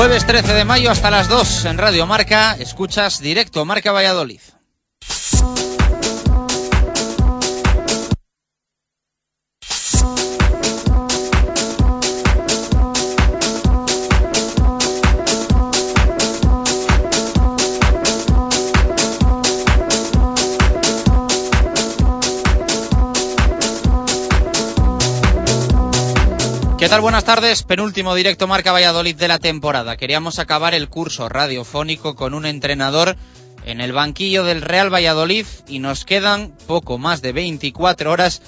Jueves 13 de mayo hasta las 2 en Radio Marca, escuchas directo Marca Valladolid. Buenas tardes. Penúltimo directo Marca Valladolid de la temporada. Queríamos acabar el curso radiofónico con un entrenador en el banquillo del Real Valladolid y nos quedan poco más de 24 horas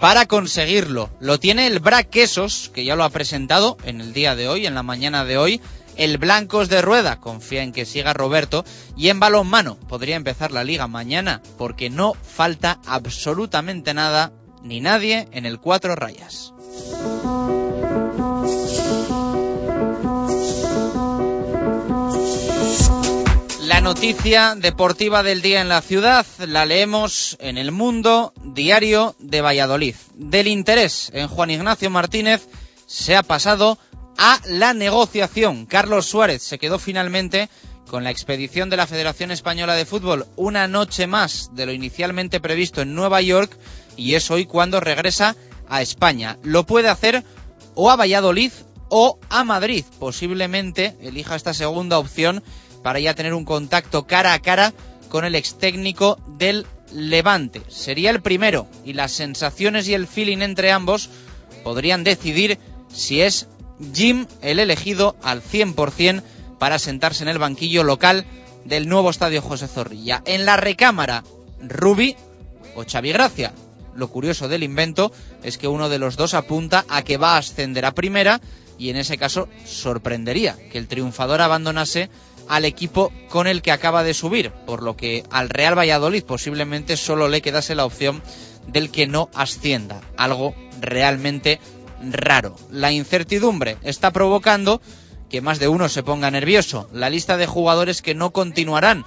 para conseguirlo. Lo tiene el Bra Quesos, que ya lo ha presentado en el día de hoy, en la mañana de hoy. El Blancos de Rueda, confía en que siga Roberto. Y en balonmano, podría empezar la liga mañana, porque no falta absolutamente nada ni nadie en el cuatro rayas. La noticia deportiva del día en la ciudad la leemos en el Mundo Diario de Valladolid. Del interés en Juan Ignacio Martínez se ha pasado a la negociación. Carlos Suárez se quedó finalmente con la expedición de la Federación Española de Fútbol una noche más de lo inicialmente previsto en Nueva York y es hoy cuando regresa a España. Lo puede hacer o a Valladolid o a Madrid. Posiblemente elija esta segunda opción para ya tener un contacto cara a cara con el ex técnico del Levante. Sería el primero y las sensaciones y el feeling entre ambos podrían decidir si es Jim el elegido al 100% para sentarse en el banquillo local del nuevo estadio José Zorrilla. En la recámara, Rubi o Xavi Gracia. Lo curioso del invento es que uno de los dos apunta a que va a ascender a primera y en ese caso sorprendería que el triunfador abandonase al equipo con el que acaba de subir, por lo que al Real Valladolid posiblemente solo le quedase la opción del que no ascienda, algo realmente raro. La incertidumbre está provocando que más de uno se ponga nervioso. La lista de jugadores que no continuarán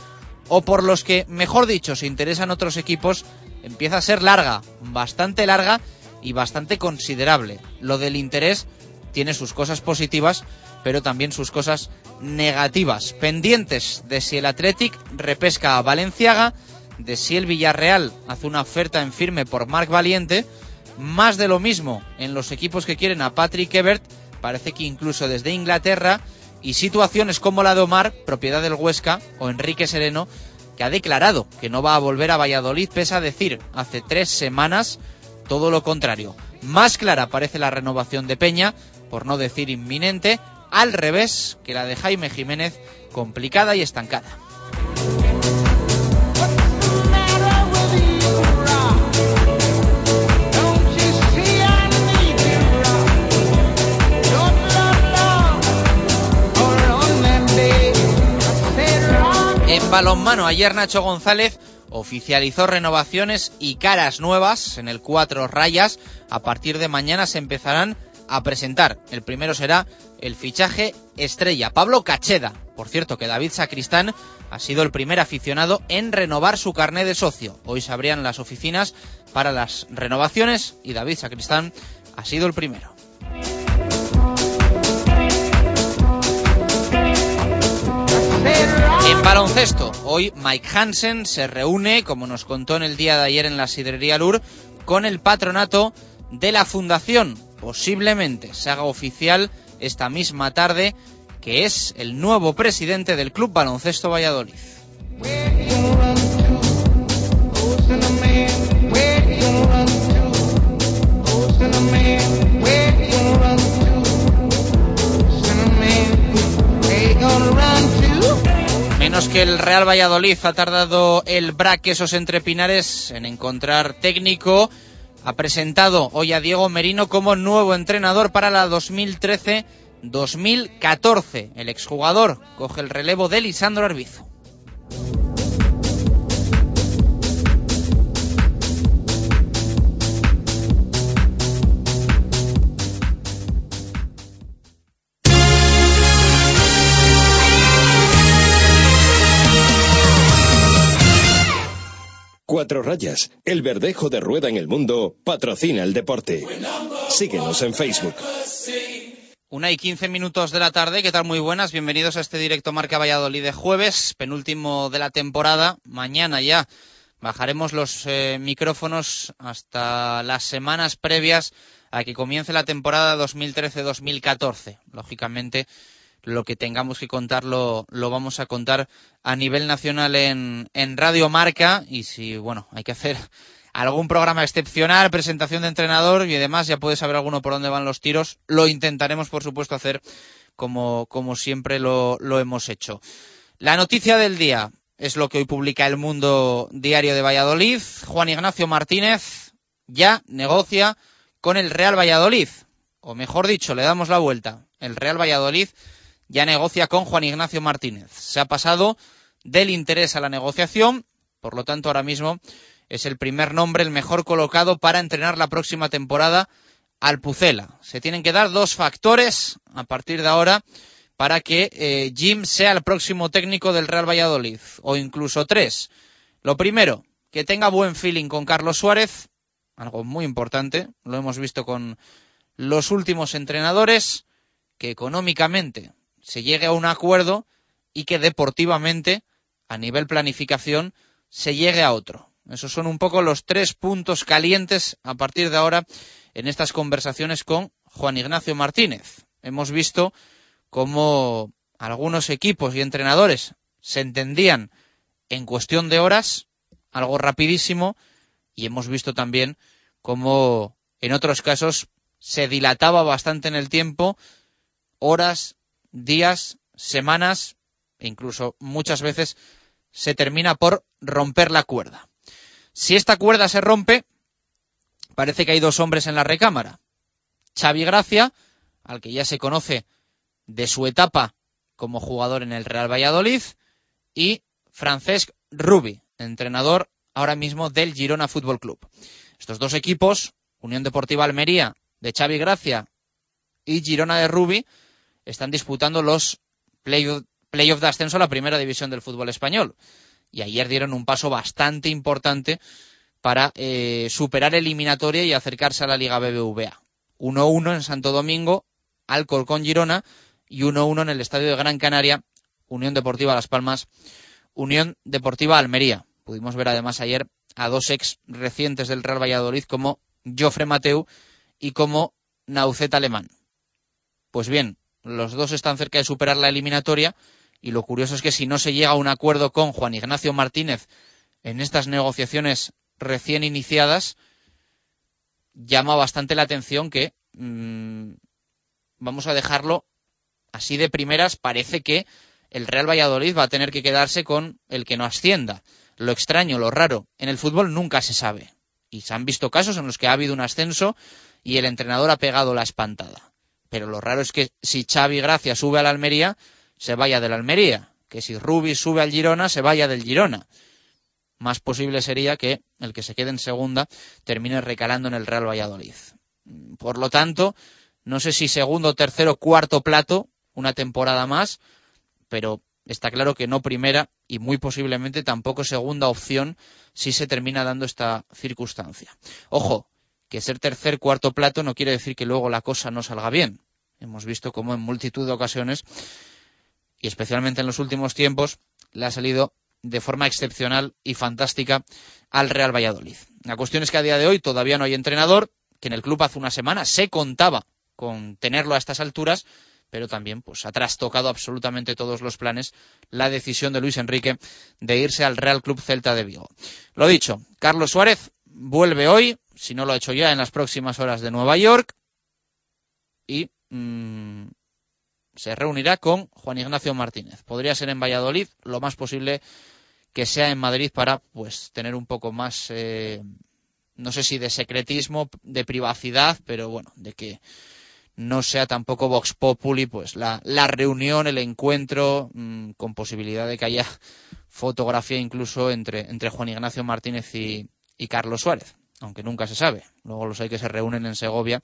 o por los que, mejor dicho, se interesan otros equipos empieza a ser larga, bastante larga y bastante considerable. Lo del interés tiene sus cosas positivas, pero también sus cosas negativas. Pendientes de si el Athletic repesca a Valenciaga, de si el Villarreal hace una oferta en firme por Marc Valiente, más de lo mismo en los equipos que quieren a Patrick Ebert, parece que incluso desde Inglaterra, y situaciones como la de Omar, propiedad del Huesca, o Enrique Sereno, que ha declarado que no va a volver a Valladolid, pese a decir hace tres semanas todo lo contrario. Más clara parece la renovación de Peña, por no decir inminente, al revés que la de Jaime Jiménez, complicada y estancada. Balonmano, ayer Nacho González oficializó renovaciones y caras nuevas en el cuatro rayas. A partir de mañana se empezarán a presentar. El primero será el fichaje estrella, Pablo Cacheda. Por cierto, que David Sacristán ha sido el primer aficionado en renovar su carné de socio. Hoy se abrían las oficinas para las renovaciones y David Sacristán ha sido el primero. En baloncesto, hoy Mike Hansen se reúne, como nos contó en el día de ayer en la Sidrería Lur, con el patronato de la Fundación. Posiblemente se haga oficial esta misma tarde que es el nuevo presidente del Club Baloncesto Valladolid. Menos que el Real Valladolid ha tardado el braque esos entrepinares en encontrar técnico. Ha presentado hoy a Diego Merino como nuevo entrenador para la 2013-2014. El exjugador coge el relevo de Lisandro Arbizu. Cuatro Rayas, el verdejo de rueda en el mundo, patrocina el deporte. Síguenos en Facebook. Una y quince minutos de la tarde, ¿qué tal? Muy buenas, bienvenidos a este directo Marca Valladolid de jueves, penúltimo de la temporada. Mañana ya bajaremos los eh, micrófonos hasta las semanas previas a que comience la temporada 2013-2014. Lógicamente, lo que tengamos que contar lo, vamos a contar a nivel nacional en, Radio Marca y si, bueno, hay que hacer algún programa excepcional, presentación de entrenador y demás, ya puede saber alguno por dónde van los tiros. Lo intentaremos, por supuesto, hacer como, como siempre lo, lo hemos hecho. La noticia del día es lo que hoy publica el Mundo Diario de Valladolid. Juan Ignacio Martínez ya negocia con el Real Valladolid. O mejor dicho, le damos la vuelta. El Real Valladolid ya negocia con Juan Ignacio Martínez. Se ha pasado del interés a la negociación, por lo tanto ahora mismo es el primer nombre, el mejor colocado para entrenar la próxima temporada al Pucela. Se tienen que dar dos factores a partir de ahora para que eh, Jim sea el próximo técnico del Real Valladolid, o incluso tres. Lo primero, que tenga buen feeling con Carlos Suárez, algo muy importante, lo hemos visto con los últimos entrenadores, que económicamente se llegue a un acuerdo y que deportivamente, a nivel planificación, se llegue a otro. Esos son un poco los tres puntos calientes a partir de ahora en estas conversaciones con Juan Ignacio Martínez. Hemos visto cómo algunos equipos y entrenadores se entendían en cuestión de horas, algo rapidísimo, y hemos visto también cómo en otros casos se dilataba bastante en el tiempo, horas, días, semanas e incluso muchas veces se termina por romper la cuerda. Si esta cuerda se rompe, parece que hay dos hombres en la recámara. Xavi Gracia, al que ya se conoce de su etapa como jugador en el Real Valladolid, y Francesc Rubi, entrenador ahora mismo del Girona Fútbol Club. Estos dos equipos, Unión Deportiva Almería de Xavi Gracia y Girona de Rubi, están disputando los playoffs de ascenso a la primera división del fútbol español. Y ayer dieron un paso bastante importante para eh, superar eliminatoria y acercarse a la Liga BBVA. 1-1 en Santo Domingo, Alcorcón Girona y 1-1 en el Estadio de Gran Canaria, Unión Deportiva Las Palmas, Unión Deportiva Almería. Pudimos ver además ayer a dos ex recientes del Real Valladolid como Jofre Mateu y como Naucet Alemán. Pues bien, los dos están cerca de superar la eliminatoria y lo curioso es que si no se llega a un acuerdo con Juan Ignacio Martínez en estas negociaciones recién iniciadas, llama bastante la atención que mmm, vamos a dejarlo así de primeras, parece que el Real Valladolid va a tener que quedarse con el que no ascienda. Lo extraño, lo raro, en el fútbol nunca se sabe. Y se han visto casos en los que ha habido un ascenso y el entrenador ha pegado la espantada. Pero lo raro es que si Xavi Gracia sube a la Almería, se vaya de la Almería. Que si Rubi sube al Girona, se vaya del Girona. Más posible sería que el que se quede en segunda termine recalando en el Real Valladolid. Por lo tanto, no sé si segundo, tercero, cuarto plato, una temporada más, pero está claro que no primera y muy posiblemente tampoco segunda opción si se termina dando esta circunstancia. Ojo, que ser tercer, cuarto plato no quiere decir que luego la cosa no salga bien. Hemos visto cómo en multitud de ocasiones, y especialmente en los últimos tiempos, le ha salido de forma excepcional y fantástica al Real Valladolid. La cuestión es que a día de hoy todavía no hay entrenador, que en el club hace una semana se contaba con tenerlo a estas alturas, pero también pues ha trastocado absolutamente todos los planes la decisión de Luis Enrique de irse al Real Club Celta de Vigo. Lo dicho, Carlos Suárez vuelve hoy, si no lo ha hecho ya en las próximas horas de Nueva York y mm, se reunirá con Juan Ignacio Martínez. Podría ser en Valladolid, lo más posible que sea en Madrid para pues tener un poco más eh, no sé si de secretismo, de privacidad, pero bueno, de que no sea tampoco Vox Populi, pues la, reunión, el encuentro, mm, con posibilidad de que haya fotografía incluso entre, entre Juan Ignacio Martínez y, Carlos Suárez, aunque nunca se sabe. Luego los hay que se reúnen en Segovia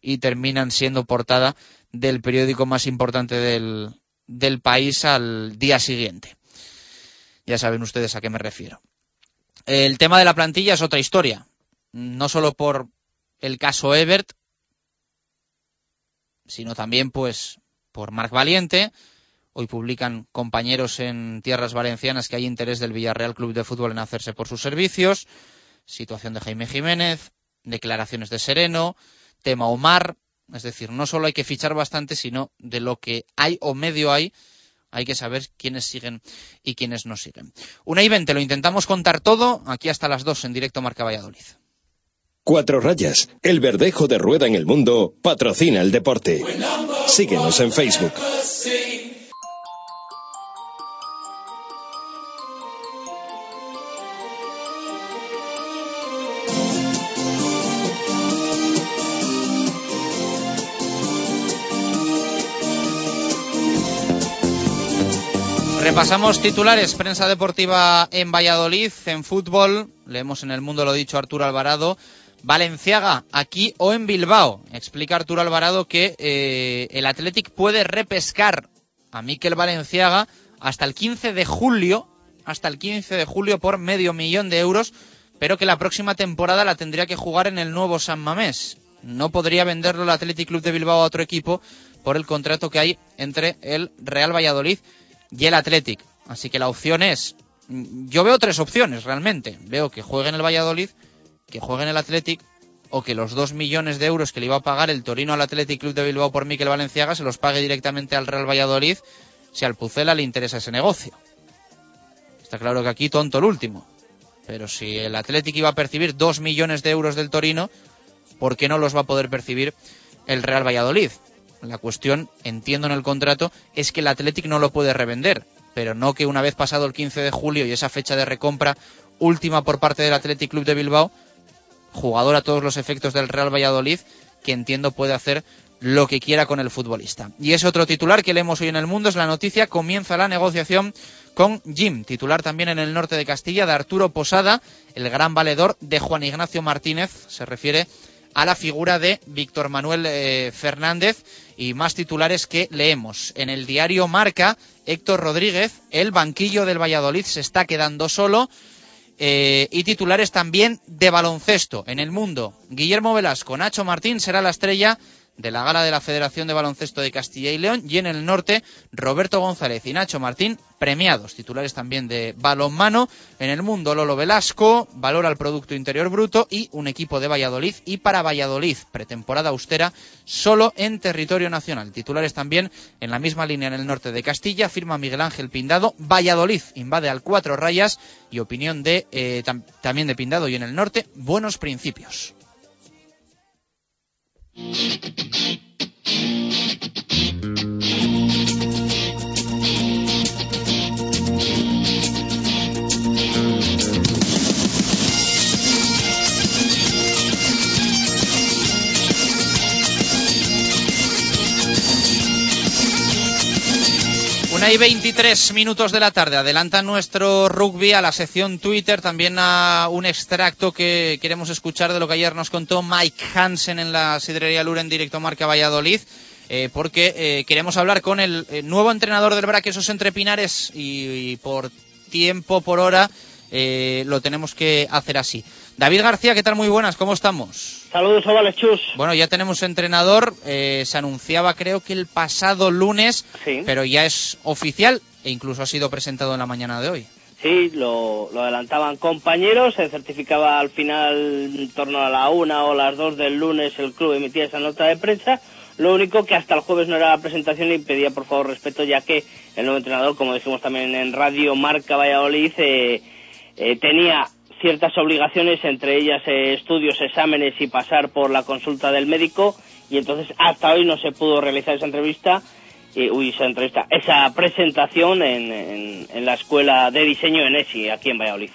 y terminan siendo portada del periódico más importante del, país al día siguiente. Ya saben ustedes a qué me refiero. El tema de la plantilla es otra historia, no solo por el caso Ebert, sino también pues por Marc Valiente. Hoy publican compañeros en tierras valencianas que hay interés del Villarreal Club de Fútbol en hacerse por sus servicios. Situación de Jaime Jiménez, declaraciones de Sereno, tema Omar. Es decir, no solo hay que fichar bastante, sino de lo que hay o medio hay, hay que saber quiénes siguen y quiénes no siguen. Una y veinte, lo intentamos contar todo, aquí hasta las dos en directo Marca Valladolid. Cuatro rayas, el verdejo de rueda en el mundo, patrocina el deporte. Síguenos en Facebook. Repasamos titulares, prensa deportiva en Valladolid, en fútbol, leemos en el mundo lo dicho Arturo Alvarado, Valenciaga, aquí o en Bilbao. Explica Arturo Alvarado que eh, el Athletic puede repescar a Miquel Valenciaga hasta el 15 de julio, hasta el 15 de julio por medio millón de euros, pero que la próxima temporada la tendría que jugar en el nuevo San Mamés. No podría venderlo el Athletic Club de Bilbao a otro equipo por el contrato que hay entre el Real Valladolid y el Athletic. Así que la opción es, yo veo tres opciones realmente. Veo que juegue en el Valladolid, que juegue en el Athletic o que los dos millones de euros que le iba a pagar el Torino al Athletic Club de Bilbao por Miquel Valenciaga se los pague directamente al Real Valladolid si al Pucela le interesa ese negocio. Está claro que aquí tonto el último. Pero si el Athletic iba a percibir dos millones de euros del Torino, ¿por qué no los va a poder percibir el Real Valladolid? La cuestión, entiendo en el contrato, es que el Athletic no lo puede revender, pero no que una vez pasado el 15 de julio y esa fecha de recompra última por parte del Athletic Club de Bilbao, jugador a todos los efectos del Real Valladolid, que entiendo puede hacer lo que quiera con el futbolista. Y ese otro titular que leemos hoy en el mundo es la noticia, comienza la negociación con Jim, titular también en el norte de Castilla, de Arturo Posada, el gran valedor de Juan Ignacio Martínez, se refiere a la figura de Víctor Manuel eh, Fernández y más titulares que leemos. En el diario Marca, Héctor Rodríguez, el banquillo del Valladolid se está quedando solo eh, y titulares también de baloncesto en el mundo. Guillermo Velasco, Nacho Martín será la estrella de la gala de la Federación de Baloncesto de Castilla y León y en el norte Roberto González y Nacho Martín premiados, titulares también de balonmano en el mundo Lolo Velasco, valora el Producto Interior Bruto y un equipo de Valladolid y para Valladolid, pretemporada austera solo en territorio nacional. Titulares también en la misma línea en el norte de Castilla, firma Miguel Ángel Pindado, Valladolid invade al cuatro rayas y opinión de eh, también de Pindado y en el norte, buenos principios. えっ? Una y 23 minutos de la tarde. Adelanta nuestro rugby a la sección Twitter, también a un extracto que queremos escuchar de lo que ayer nos contó Mike Hansen en la sidrería Lura en directo Marca Valladolid. Eh, porque eh, queremos hablar con el, eh, nuevo entrenador del Braquesos entre Pinares y, por tiempo, por hora, lo tenemos que hacer así. David García, ¿qué tal? Muy buenas, ¿cómo estamos? Saludos, Ovales Chus. Bueno, ya tenemos entrenador, se anunciaba creo que el pasado lunes, pero ya es oficial e incluso ha sido presentado en la mañana de hoy. Sí, lo, lo, adelantaban compañeros, se certificaba al final en torno a la una o las dos del lunes el club emitía esa nota de prensa. Lo único que hasta el jueves no era la presentación y pedía por favor respeto ya que el nuevo entrenador, como dijimos también en Radio Marca Valladolid, eh, eh, tenía ciertas obligaciones, entre ellas eh, estudios, exámenes y pasar por la consulta del médico y entonces hasta hoy no se pudo realizar esa entrevista uy, esa entrevista, esa presentación en, en, la escuela de diseño en ESI, aquí en Valladolid.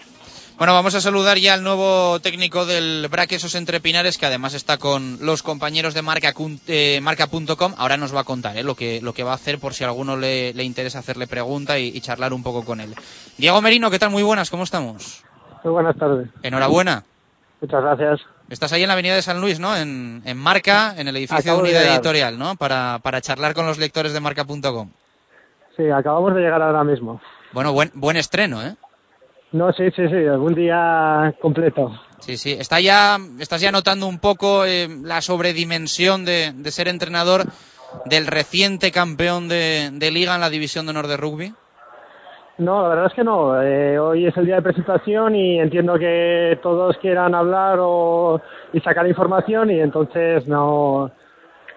Bueno, vamos a saludar ya al nuevo técnico del Braquesos Entre Pinares, que además está con los compañeros de marca.com. Eh, Ahora nos va a contar eh, lo, que, lo que va a hacer por si a alguno le, interesa hacerle pregunta y, y, charlar un poco con él. Diego Merino, ¿qué tal? Muy buenas, ¿cómo estamos? Muy buenas tardes. Enhorabuena. Muchas gracias. Estás ahí en la Avenida de San Luis, ¿no? En, en Marca, en el edificio de Unidad Editorial, ¿no? Para, para charlar con los lectores de Marca.com. Sí, acabamos de llegar ahora mismo. Bueno, buen, buen estreno, ¿eh? No, sí, sí, sí, algún día completo. Sí, sí. Está ya, ¿Estás ya notando un poco eh, la sobredimensión de, de, ser entrenador del reciente campeón de, de Liga en la División de Honor de Rugby? No, la verdad es que no. Eh, hoy es el día de presentación y entiendo que todos quieran hablar o, y sacar información y entonces no,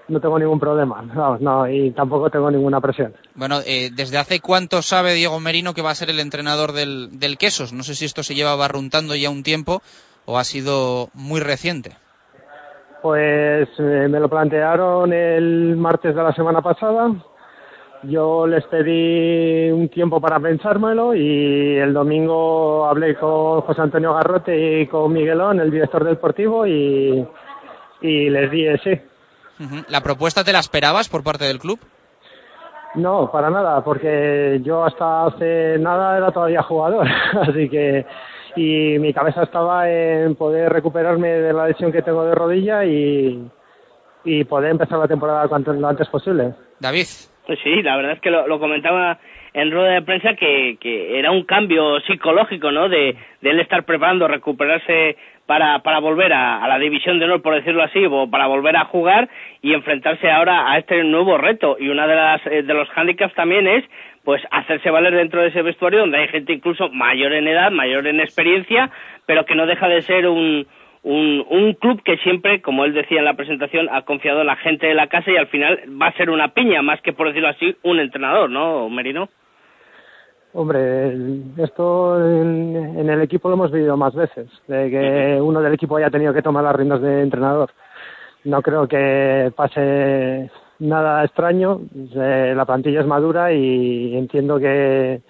no tengo ningún problema. No, no, y tampoco tengo ninguna presión. Bueno, eh, ¿desde hace cuánto sabe Diego Merino que va a ser el entrenador del, del Quesos? No sé si esto se lleva barruntando ya un tiempo o ha sido muy reciente. Pues eh, me lo plantearon el martes de la semana pasada yo les pedí un tiempo para pensármelo y el domingo hablé con José Antonio Garrote y con Miguelón, el director deportivo, y, y les di ese. ¿La propuesta te la esperabas por parte del club? No, para nada, porque yo hasta hace nada era todavía jugador, así que y mi cabeza estaba en poder recuperarme de la lesión que tengo de rodilla y, y poder empezar la temporada cuanto lo antes posible. David. Sí, la verdad es que lo, comentaba en rueda de prensa que, que, era un cambio psicológico, ¿no? De, de él estar preparando, recuperarse para, para volver a, la división de honor, por decirlo así, o para volver a jugar y enfrentarse ahora a este nuevo reto. Y una de las eh, de los hándicaps también es pues hacerse valer dentro de ese vestuario donde hay gente incluso mayor en edad, mayor en experiencia, pero que no deja de ser un, un, un club que siempre, como él decía en la presentación, ha confiado en la gente de la casa y al final va a ser una piña, más que por decirlo así, un entrenador, ¿no, Merino? Hombre, esto en, el equipo lo hemos vivido más veces, de que uno del equipo haya tenido que tomar las riendas de entrenador. No creo que pase nada extraño, la plantilla es madura y entiendo que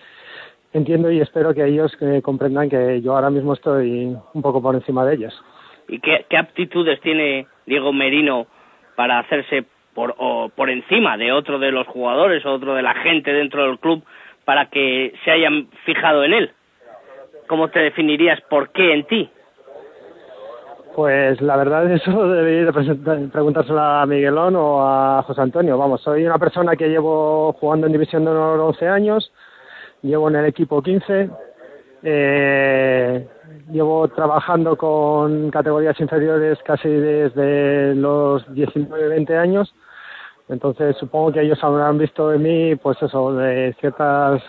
entiendo y espero que ellos comprendan que yo ahora mismo estoy un poco por encima de ellos y qué, aptitudes tiene Diego Merino para hacerse por, o por encima de otro de los jugadores o otro de la gente dentro del club para que se hayan fijado en él. ¿Cómo te definirías por qué en ti? Pues la verdad eso debería preguntárselo a Miguelón o a José Antonio. Vamos, soy una persona que llevo jugando en División de Honor 11 años, llevo en el equipo 15, eh, llevo trabajando con categorías inferiores casi desde los 19, 20 años. Entonces supongo que ellos habrán visto en mí, pues eso, de ciertas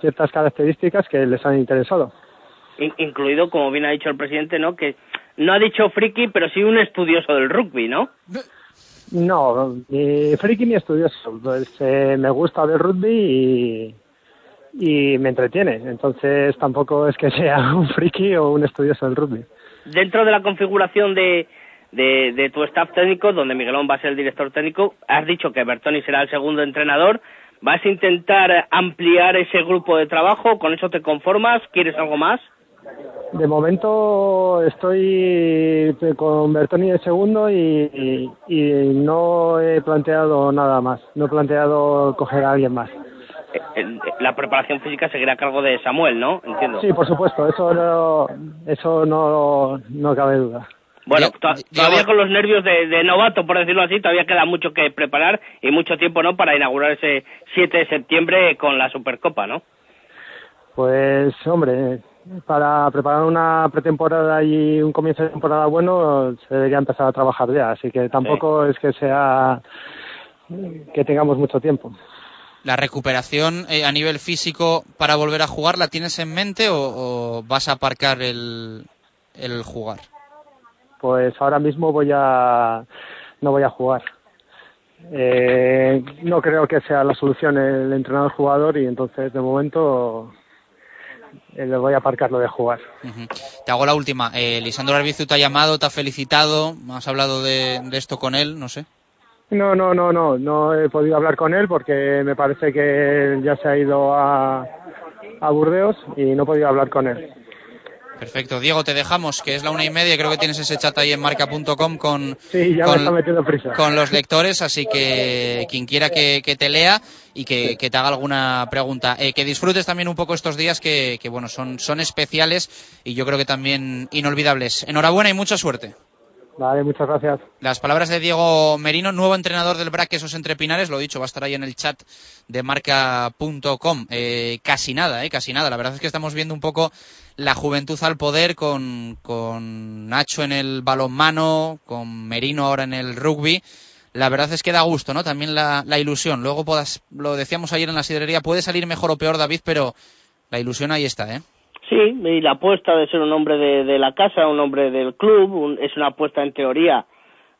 ciertas características que les han interesado. Incluido, como bien ha dicho el presidente, ¿no? Que no ha dicho friki, pero sí un estudioso del rugby, ¿no? No, ni friki ni estudioso. Pues eh, me gusta el rugby y, y me entretiene. Entonces tampoco es que sea un friki o un estudioso del rugby. Dentro de la configuración de, de, tu staff técnico, donde Miguelón va a ser el director técnico, has dicho que Bertoni será el segundo entrenador. ¿Vas a intentar ampliar ese grupo de trabajo? ¿Con eso te conformas? ¿Quieres algo más? De momento estoy con Bertoni de segundo y, y no he planteado nada más. No he planteado coger a alguien más la preparación física seguirá a cargo de Samuel, ¿no? Entiendo. Sí, por supuesto, eso no, eso no, no cabe duda. Bueno, todavía con los nervios de, novato, por decirlo así, todavía queda mucho que preparar y mucho tiempo, ¿no? Para inaugurar ese 7 de septiembre con la Supercopa, ¿no? Pues, hombre, para preparar una pretemporada y un comienzo de temporada bueno, se debería empezar a trabajar ya, así que tampoco es que sea que tengamos mucho tiempo. ¿La recuperación eh, a nivel físico para volver a jugar la tienes en mente o, vas a aparcar el, el jugar? Pues ahora mismo voy a no voy a jugar. Eh, no creo que sea la solución el entrenador jugador y entonces de momento eh, le voy a aparcar lo de jugar. Te hago la última. Eh, Lisandro Arbizu te ha llamado, te ha felicitado, has hablado de, de esto con él, no sé. No, no, no, no, no he podido hablar con él porque me parece que ya se ha ido a, a Burdeos y no he podido hablar con él. Perfecto. Diego, te dejamos, que es la una y media. Creo que tienes ese chat ahí en marca.com con, con, los lectores, así que quien quiera que, te lea y que, te haga alguna pregunta. Eh, que disfrutes también un poco estos días que, que, bueno, son, son especiales y yo creo que también inolvidables. Enhorabuena y mucha suerte. Vale, muchas gracias. Las palabras de Diego Merino, nuevo entrenador del BRAC Esos Entre Pinares, lo dicho, va a estar ahí en el chat de marca.com. Eh, casi nada, eh, casi nada. La verdad es que estamos viendo un poco la juventud al poder con, con Nacho en el balonmano, con Merino ahora en el rugby. La verdad es que da gusto, ¿no? También la, ilusión. Luego, lo decíamos ayer en la sidrería, puede salir mejor o peor David, pero la ilusión ahí está, ¿eh? Sí, y la apuesta de ser un hombre de, la casa, un hombre del club, es una apuesta en teoría.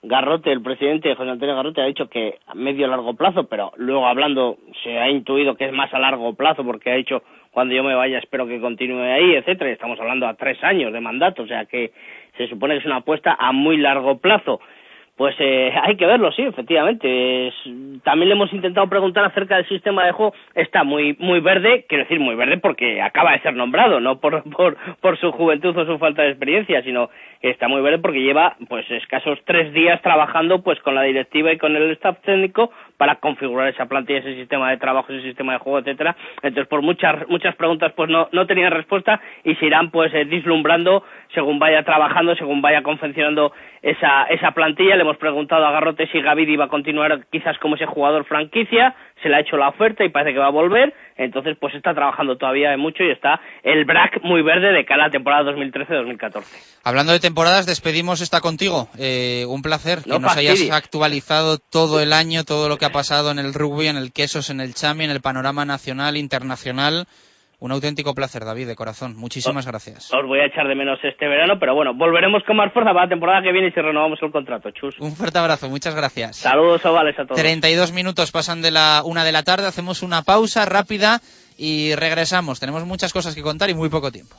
Garrote, el presidente José Antonio Garrote, ha dicho que a medio largo plazo, pero luego hablando se ha intuido que es más a largo plazo porque ha dicho cuando yo me vaya espero que continúe ahí, etcétera. Estamos hablando a tres años de mandato, o sea que se supone que es una apuesta a muy largo plazo. Pues eh, hay que verlo, sí, efectivamente. también le hemos intentado preguntar acerca del sistema de juego. Está muy muy verde, quiero decir muy verde porque acaba de ser nombrado, no por, por, por su juventud o su falta de experiencia, sino que está muy verde porque lleva pues escasos tres días trabajando pues con la directiva y con el staff técnico para configurar esa plantilla, ese sistema de trabajo, ese sistema de juego, etcétera. Entonces, por muchas muchas preguntas pues no, no tenían respuesta y se irán pues eh, dislumbrando según vaya trabajando, según vaya confeccionando esa, esa plantilla. Hemos preguntado a Garrote si Gavid iba a continuar quizás como ese jugador franquicia, se le ha hecho la oferta y parece que va a volver, entonces pues está trabajando todavía mucho y está el BRAC muy verde de cara a la temporada 2013-2014. Hablando de temporadas, despedimos esta contigo. Eh, un placer que nos hayas actualizado todo el año, todo lo que ha pasado en el rugby, en el quesos, en el chami, en el panorama nacional, internacional. Un auténtico placer, David, de corazón. Muchísimas gracias. Os voy a echar de menos este verano, pero bueno, volveremos con más fuerza para la temporada que viene y si renovamos el contrato. Chus. Un fuerte abrazo, muchas gracias. Saludos ovales a todos. 32 minutos pasan de la una de la tarde, hacemos una pausa rápida y regresamos. Tenemos muchas cosas que contar y muy poco tiempo.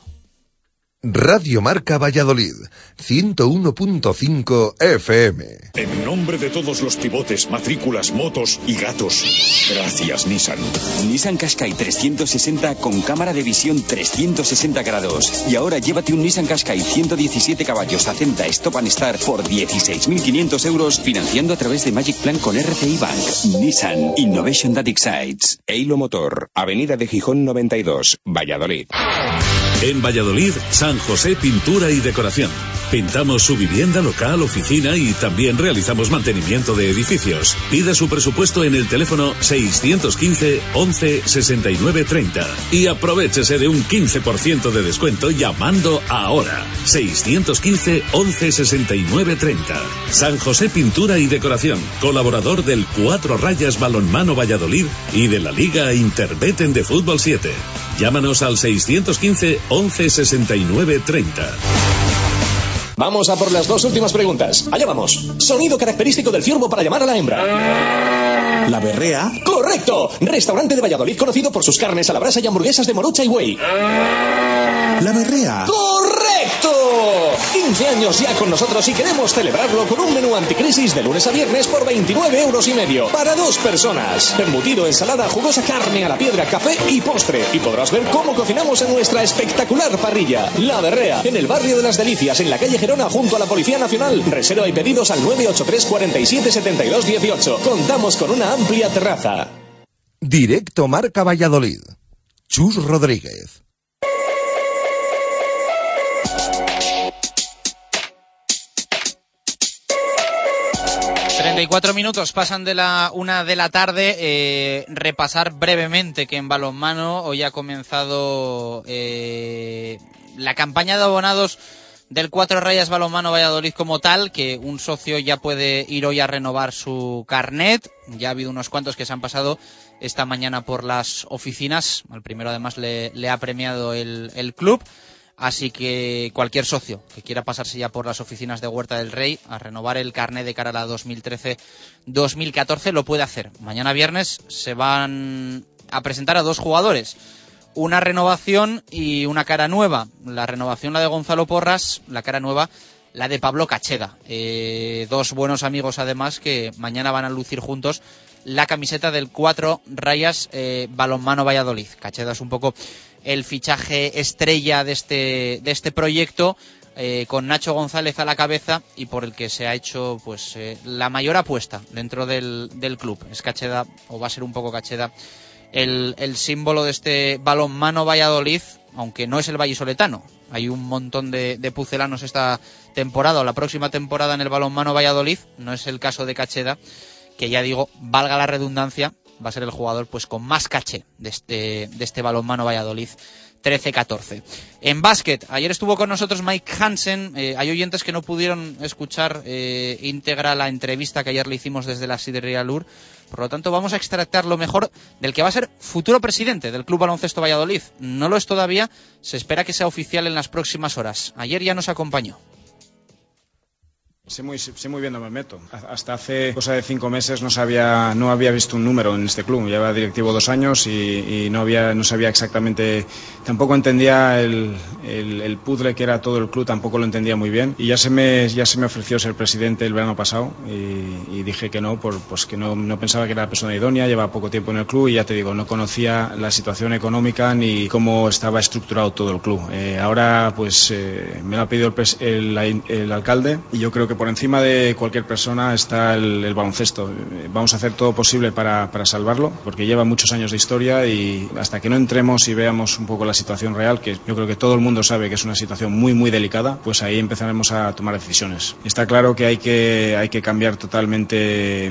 Radio Marca Valladolid, 101.5 FM. En nombre de todos los pivotes, matrículas, motos y gatos, gracias Nissan. Nissan Qashqai 360 con cámara de visión 360 grados. Y ahora llévate un Nissan Qashqai 117 caballos Acenta Stop and Start por 16.500 euros financiando a través de Magic Plan con RCI Bank. Nissan Innovation That Excites. Eilo Motor, Avenida de Gijón 92, Valladolid. En Valladolid, San José Pintura y Decoración. Pintamos su vivienda, local, oficina y también realizamos mantenimiento de edificios. Pida su presupuesto en el teléfono 615 11 69 30 y aprovechese de un 15% de descuento llamando ahora. 615 11 69 30. San José Pintura y Decoración, colaborador del Cuatro Rayas Balonmano Valladolid y de la Liga Interbeten de Fútbol 7. Llámanos al 615 11 69 30. Vamos a por las dos últimas preguntas. Allá vamos. Sonido característico del ciervo para llamar a la hembra. ¿La berrea? ¡Correcto! Restaurante de Valladolid conocido por sus carnes a la brasa y hamburguesas de morucha y buey. ¿La berrea? ¡Correcto! 15 años ya con nosotros y queremos celebrarlo con un menú anticrisis de lunes a viernes por 29 euros y medio. Para dos personas. Embutido, ensalada, jugosa carne a la piedra, café y postre. Y podrás ver cómo cocinamos en nuestra espectacular parrilla. La Berrea, en el barrio de las Delicias, en la calle Gerona, junto a la Policía Nacional. Reserva y pedidos al 983 47 72 18. Contamos con una amplia terraza. Directo Marca Valladolid. Chus Rodríguez. 34 minutos pasan de la una de la tarde. Eh, repasar brevemente que en balonmano hoy ha comenzado eh, la campaña de abonados del Cuatro Rayas Balonmano Valladolid como tal, que un socio ya puede ir hoy a renovar su carnet. Ya ha habido unos cuantos que se han pasado esta mañana por las oficinas. Al primero además le, ha premiado el club. Así que cualquier socio que quiera pasarse ya por las oficinas de Huerta del Rey a renovar el carnet de cara a la 2013-2014 lo puede hacer. Mañana viernes se van a presentar a dos jugadores. Una renovación y una cara nueva. La renovación la de Gonzalo Porras, la cara nueva la de Pablo Cacheda. Eh, dos buenos amigos además que mañana van a lucir juntos la camiseta del cuatro rayas eh, balonmano Valladolid. Cacheda es un poco el fichaje estrella de este, de este proyecto. Eh, con Nacho González a la cabeza y por el que se ha hecho pues eh, la mayor apuesta dentro del, del, club. Es Cacheda, o va a ser un poco Cacheda, el, el símbolo de este balonmano Valladolid, aunque no es el vallisoletano. Hay un montón de, de pucelanos esta temporada o la próxima temporada en el balonmano Valladolid. No es el caso de Cacheda, que ya digo, valga la redundancia, va a ser el jugador pues con más caché de este, de este balonmano Valladolid 13-14. En básquet, ayer estuvo con nosotros Mike Hansen. Eh, hay oyentes que no pudieron escuchar eh, íntegra la entrevista que ayer le hicimos desde la Sidería Lur. Por lo tanto, vamos a extractar lo mejor del que va a ser futuro presidente del Club Baloncesto Valladolid. No lo es todavía, se espera que sea oficial en las próximas horas. Ayer ya nos acompañó. Sé muy, sé muy bien dónde me meto. Hasta hace cosa de cinco meses no sabía, no había visto un número en este club. Lleva directivo dos años y, y no, había, no sabía exactamente, tampoco entendía el, el, el, puzzle que era todo el club, tampoco lo entendía muy bien. Y ya se me, ya se me ofreció ser presidente el verano pasado y, y dije que no, por, pues que no, no, pensaba que era la persona idónea, lleva poco tiempo en el club y ya te digo, no conocía la situación económica ni cómo estaba estructurado todo el club. Eh, ahora pues eh, me lo ha pedido el, el, el alcalde y yo creo que por encima de cualquier persona está el, baloncesto. Vamos a hacer todo posible para, para, salvarlo, porque lleva muchos años de historia y hasta que no entremos y veamos un poco la situación real, que yo creo que todo el mundo sabe que es una situación muy, muy delicada, pues ahí empezaremos a tomar decisiones. Está claro que hay que, hay que cambiar totalmente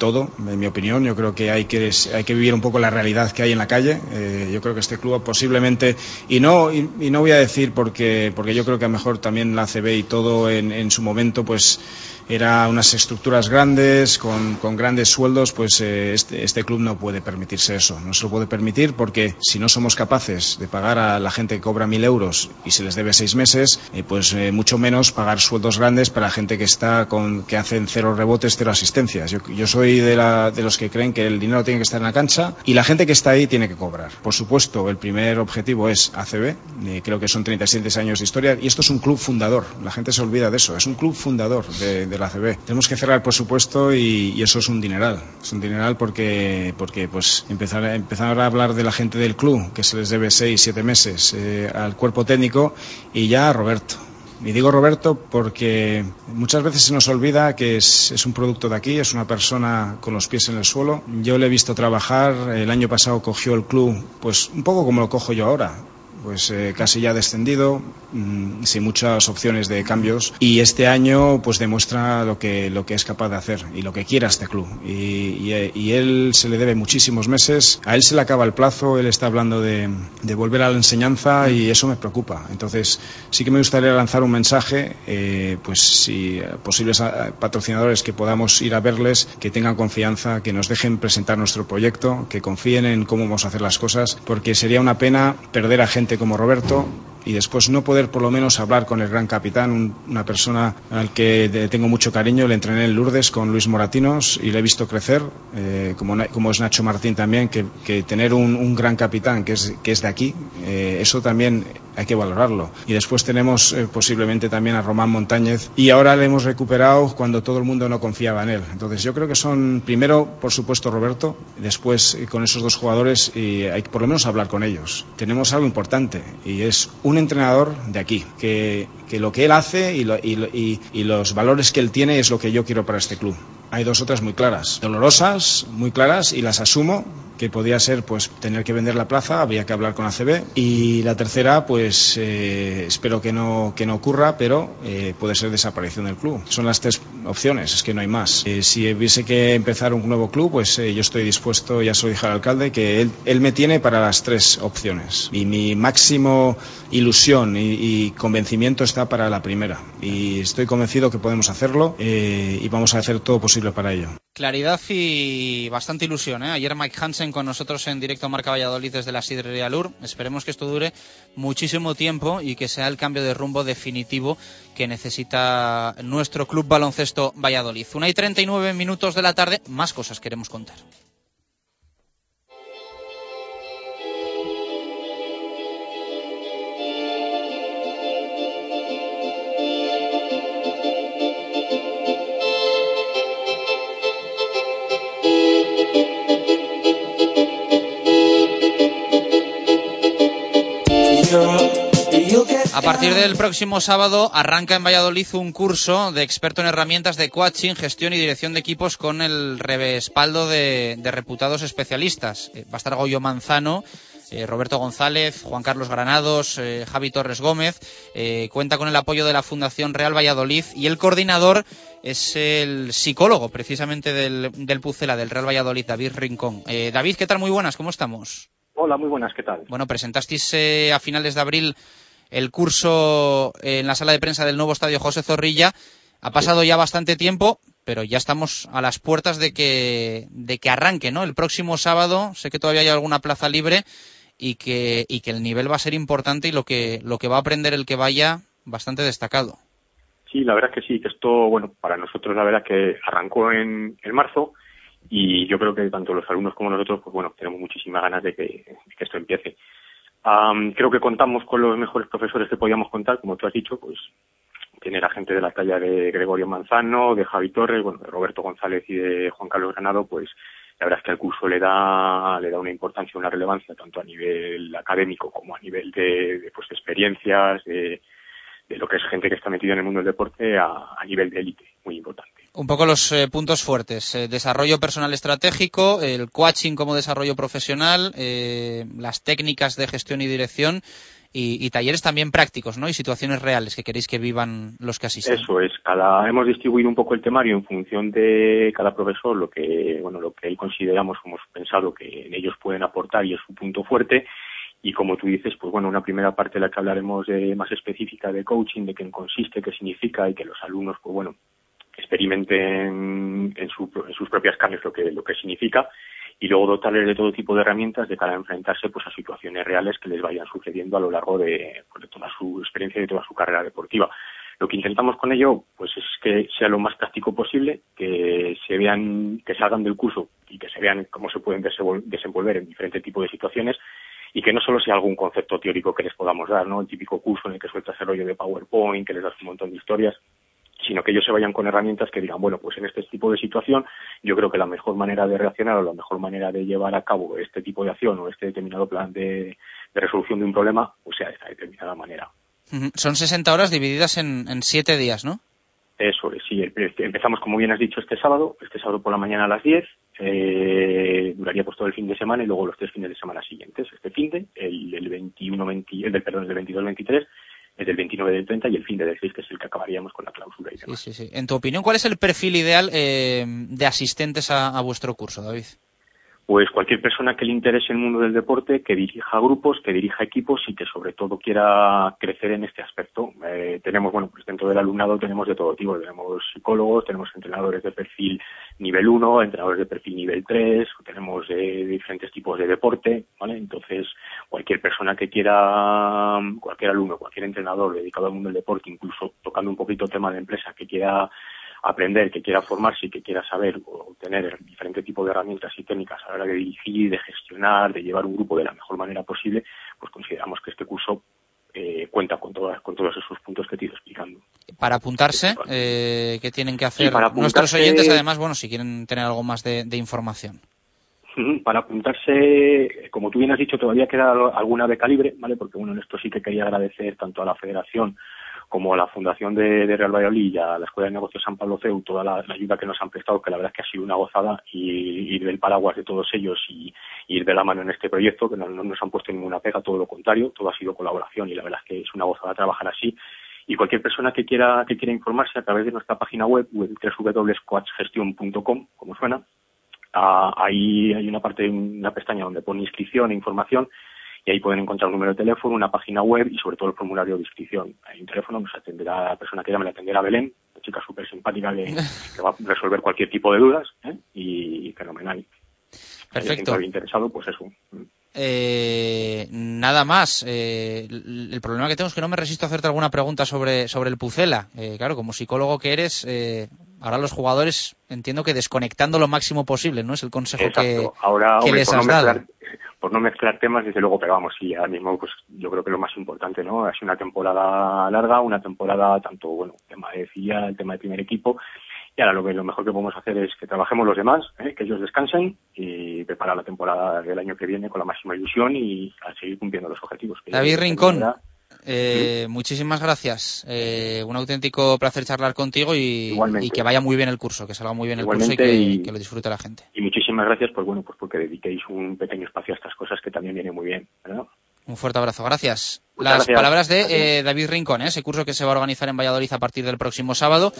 todo, en mi opinión. Yo creo que hay que, hay que vivir un poco la realidad que hay en la calle. Eh, yo creo que este club posiblemente, y no, y, no voy a decir porque, porque yo creo que a lo mejor también la ACB y todo en, en su momento, pues era unas estructuras grandes, con, con grandes sueldos, pues eh, este, este, club no puede permitirse eso. No se lo puede permitir porque si no somos capaces de pagar a la gente que cobra mil euros y se les debe seis meses, eh, pues eh, mucho menos pagar sueldos grandes para gente que está con, que hacen cero rebotes, cero asistencias. Yo, yo soy de, la, de los que creen que el dinero tiene que estar en la cancha y la gente que está ahí tiene que cobrar. Por supuesto, el primer objetivo es ACB, creo que son 37 años de historia y esto es un club fundador. La gente se olvida de eso. Es un club fundador de, de Tenemos que cerrar el presupuesto y, eso es un dineral. Es un dineral porque, porque pues empezar, empezar a hablar de la gente del club, que se les debe seis, siete meses, eh, al cuerpo técnico y ya a Roberto. Y digo Roberto porque muchas veces se nos olvida que es, es, un producto de aquí, es una persona con los pies en el suelo. Yo le he visto trabajar, el año pasado cogió el club, pues un poco como lo cojo yo ahora pues eh, casi ya descendido, mmm, sin muchas opciones de cambios. Y este año pues demuestra lo que lo que es capaz de hacer y lo que quiera este club. Y, y, y él se le debe muchísimos meses, a él se le acaba el plazo, él está hablando de, de volver a la enseñanza y eso me preocupa. Entonces sí que me gustaría lanzar un mensaje, eh, pues si posibles patrocinadores que podamos ir a verles, que tengan confianza, que nos dejen presentar nuestro proyecto, que confíen en cómo vamos a hacer las cosas, porque sería una pena perder a gente como Roberto y después no poder por lo menos hablar con el gran capitán, un, una persona al que tengo mucho cariño, le entrené en Lourdes con Luis Moratinos y le he visto crecer, eh, como, como, es Nacho Martín también, que, que tener un, un, gran capitán que es, que es de aquí, eh, eso también hay que valorarlo. Y después tenemos eh, posiblemente también a Román Montañez y ahora le hemos recuperado cuando todo el mundo no confiaba en él. Entonces yo creo que son, primero, por supuesto, Roberto, después con esos dos jugadores y hay que por lo menos hablar con ellos. Tenemos algo importante y es un entrenador de aquí, que, que lo que él hace y, lo, y, y, y, los valores que él tiene es lo que yo quiero para este club. Hay dos otras muy claras, dolorosas, muy claras, y las asumo, que podía ser pues tener que vender la plaza, había que hablar con ACB, y la tercera, pues eh, espero que no, que no ocurra, pero eh, puede ser desaparición del club. Son las tres opciones, es que no hay más. Eh, si hubiese que empezar un nuevo club, pues yo estoy dispuesto, ya soy hija del alcalde, que él, me tiene para las tres opciones. Y mi máximo ilusión y, y convencimiento está para la primera. Y estoy convencido que podemos hacerlo y vamos a hacer todo posible para ello. Claridad y bastante ilusión. ¿eh? Ayer Mike Hansen con nosotros en directo Marca Valladolid desde la Sidrería Lur. Esperemos que esto dure muchísimo tiempo y que sea el cambio de rumbo definitivo que necesita nuestro club baloncesto Valladolid. Una y 39 minutos de la tarde, más cosas queremos contar. A partir del próximo sábado arranca en Valladolid un curso de experto en herramientas de coaching, gestión y dirección de equipos con el respaldo de, reputados especialistas. Eh, va a estar Goyo Manzano, eh, Roberto González, Juan Carlos Granados, eh, Javi Torres Gómez. cuenta con el apoyo de la Fundación Real Valladolid y el coordinador es el psicólogo precisamente del, del Pucela, del Real Valladolid, David Rincón. David, ¿qué tal? Muy buenas, ¿cómo estamos? Hola, muy buenas, ¿qué tal? Bueno, presentasteis a finales de abril el curso en la sala de prensa del nuevo estadio José Zorrilla. Ha pasado ya bastante tiempo, pero ya estamos a las puertas de que, de que arranque, ¿no? El próximo sábado, sé que todavía hay alguna plaza libre y que, y que el nivel va a ser importante y lo que, lo que va a aprender el que vaya bastante destacado. Sí, la verdad es que sí, que esto, bueno, para nosotros la verdad que arrancó en, en marzo y yo creo que tanto los alumnos como nosotros, pues bueno, tenemos muchísimas ganas de que esto empiece creo que contamos con los mejores profesores que podíamos contar, como tú has dicho, pues tener a gente de la talla de Gregorio Manzano, de Javi Torres, bueno, de Roberto González y de Juan Carlos Granado, pues la verdad es que al curso le da, le da una importancia, una relevancia, tanto a nivel académico como a nivel de, pues, experiencias, de, lo que es gente que está metida en el mundo del deporte a nivel de élite, muy importante. Un poco los eh, puntos fuertes. Eh, desarrollo personal estratégico, el coaching como desarrollo profesional, eh, las técnicas de gestión y dirección y, talleres también prácticos, ¿no? Y situaciones reales que queréis que vivan los que asisten. Eso es. Cada, hemos distribuido un poco el temario en función de cada profesor, lo que, bueno, lo que consideramos, hemos pensado que en ellos pueden aportar y es su punto fuerte. Y como tú dices, pues bueno, una primera parte de la que hablaremos más específica de coaching, de qué consiste, qué significa y que los alumnos, pues bueno, experimenten en, sus propias carnes lo que, lo que significa y luego dotarles de todo tipo de herramientas de cara a enfrentarse pues a situaciones reales que les vayan sucediendo a lo largo de, pues, de toda su experiencia y de toda su carrera deportiva. Lo que intentamos con ello pues es que sea lo más práctico posible, que se vean, que salgan del curso y que se vean cómo se pueden desenvolver en diferentes tipos de situaciones y que no solo sea algún concepto teórico que les podamos dar, ¿no? El típico curso en el que sueltas el rollo de PowerPoint, que les das un montón de historias, sino que ellos se vayan con herramientas que digan, bueno, pues en este tipo de situación yo creo que la mejor manera de reaccionar o la mejor manera de llevar a cabo este tipo de acción o este determinado plan de, resolución de un problema, pues sea de esta determinada manera. Son 60 horas divididas en, en 7 días, ¿no? Eso es, sí. Empezamos, como bien has dicho, este sábado, este sábado por la mañana a las 10, eh, duraría pues todo el fin de semana y luego los tres fines de semana siguientes. Este fin de, el, el 21, 20, el del, perdón, el 22, 23 es del 29 del 30 y el fin del 6, que es el que acabaríamos con la clausura y demás. Sí, sí, sí. En tu opinión, ¿cuál es el perfil ideal eh, de asistentes a, vuestro curso, David? Pues cualquier persona que le interese el mundo del deporte, que dirija grupos, que dirija equipos y que sobre todo quiera crecer en este aspecto. Eh, tenemos, bueno, pues dentro del alumnado tenemos de todo tipo. Tenemos psicólogos, tenemos entrenadores de perfil nivel 1, entrenadores de perfil nivel 3, tenemos eh, diferentes tipos de deporte, ¿vale? Entonces, cualquier persona que quiera, cualquier alumno, cualquier entrenador dedicado al mundo del deporte, incluso tocando un poquito el tema de empresa, que quiera aprender, que quiera formarse y que quiera saber o tener diferentes tipos de herramientas y técnicas a la hora de dirigir, de gestionar, de llevar un grupo de la mejor manera posible, pues consideramos que este curso eh, cuenta con, todas, con todos esos puntos que te he ido explicando. Para apuntarse, eh, ¿qué tienen que hacer nuestros oyentes? Además, bueno, si quieren tener algo más de, información. Para apuntarse, como tú bien has dicho, todavía queda alguna beca libre, ¿vale? Porque, bueno, en esto sí que quería agradecer tanto a la Federación como la Fundación de, Real Valladolid la Escuela de Negocios San Pablo CEU, toda la, ayuda que nos han prestado, que la verdad es que ha sido una gozada, y ir del paraguas de todos ellos y, ir de la mano en este proyecto, que no, nos han puesto ninguna pega, todo lo contrario, todo ha sido colaboración y la verdad es que es una gozada trabajar así. Y cualquier persona que quiera, que quiera informarse a través de nuestra página web, www.coachgestion.com, como suena, ah, ahí hay una parte, una pestaña donde pone inscripción e información y ahí pueden encontrar un número de teléfono, una página web y sobre todo el formulario de inscripción. Hay un teléfono, nos atenderá la persona que llame, le atenderá Belén, chica súper simpática que, que, va a resolver cualquier tipo de dudas ¿eh? y, fenomenal. Perfecto. Si interesado, pues eso. Eh, nada más. Eh, el problema que tengo es que no me resisto a hacerte alguna pregunta sobre, sobre el Pucela. Eh, claro, como psicólogo que eres, eh, ahora los jugadores entiendo que desconectando lo máximo posible, ¿no? Es el consejo Exacto. que, ahora, que hombre, les por has no dado. mezclar, por no mezclar temas, desde luego, pero vamos, sí, ahora mismo, pues yo creo que lo más importante, ¿no? Ha sido una temporada larga, una temporada tanto, bueno, tema de FIA, el tema de primer equipo, y ahora lo que lo mejor que podemos hacer es que trabajemos los demás, ¿eh? que ellos descansen y preparar la temporada del año que viene con la máxima ilusión y a seguir cumpliendo los objetivos. Que David Rincón, eh, muchísimas gracias. Eh, un auténtico placer charlar contigo y, que vaya muy bien el curso, que salga muy bien el Igualmente curso y que, y- que lo disfrute la gente. Y muchísimas gracias, pues bueno, pues porque dediquéis un pequeño espacio a estas cosas que también viene muy bien, ¿verdad? Un fuerte abrazo, gracias. Muchas Las gracias. palabras de eh, David Rincón, ¿eh? ese curso que se va a organizar en Valladolid a partir del próximo sábado.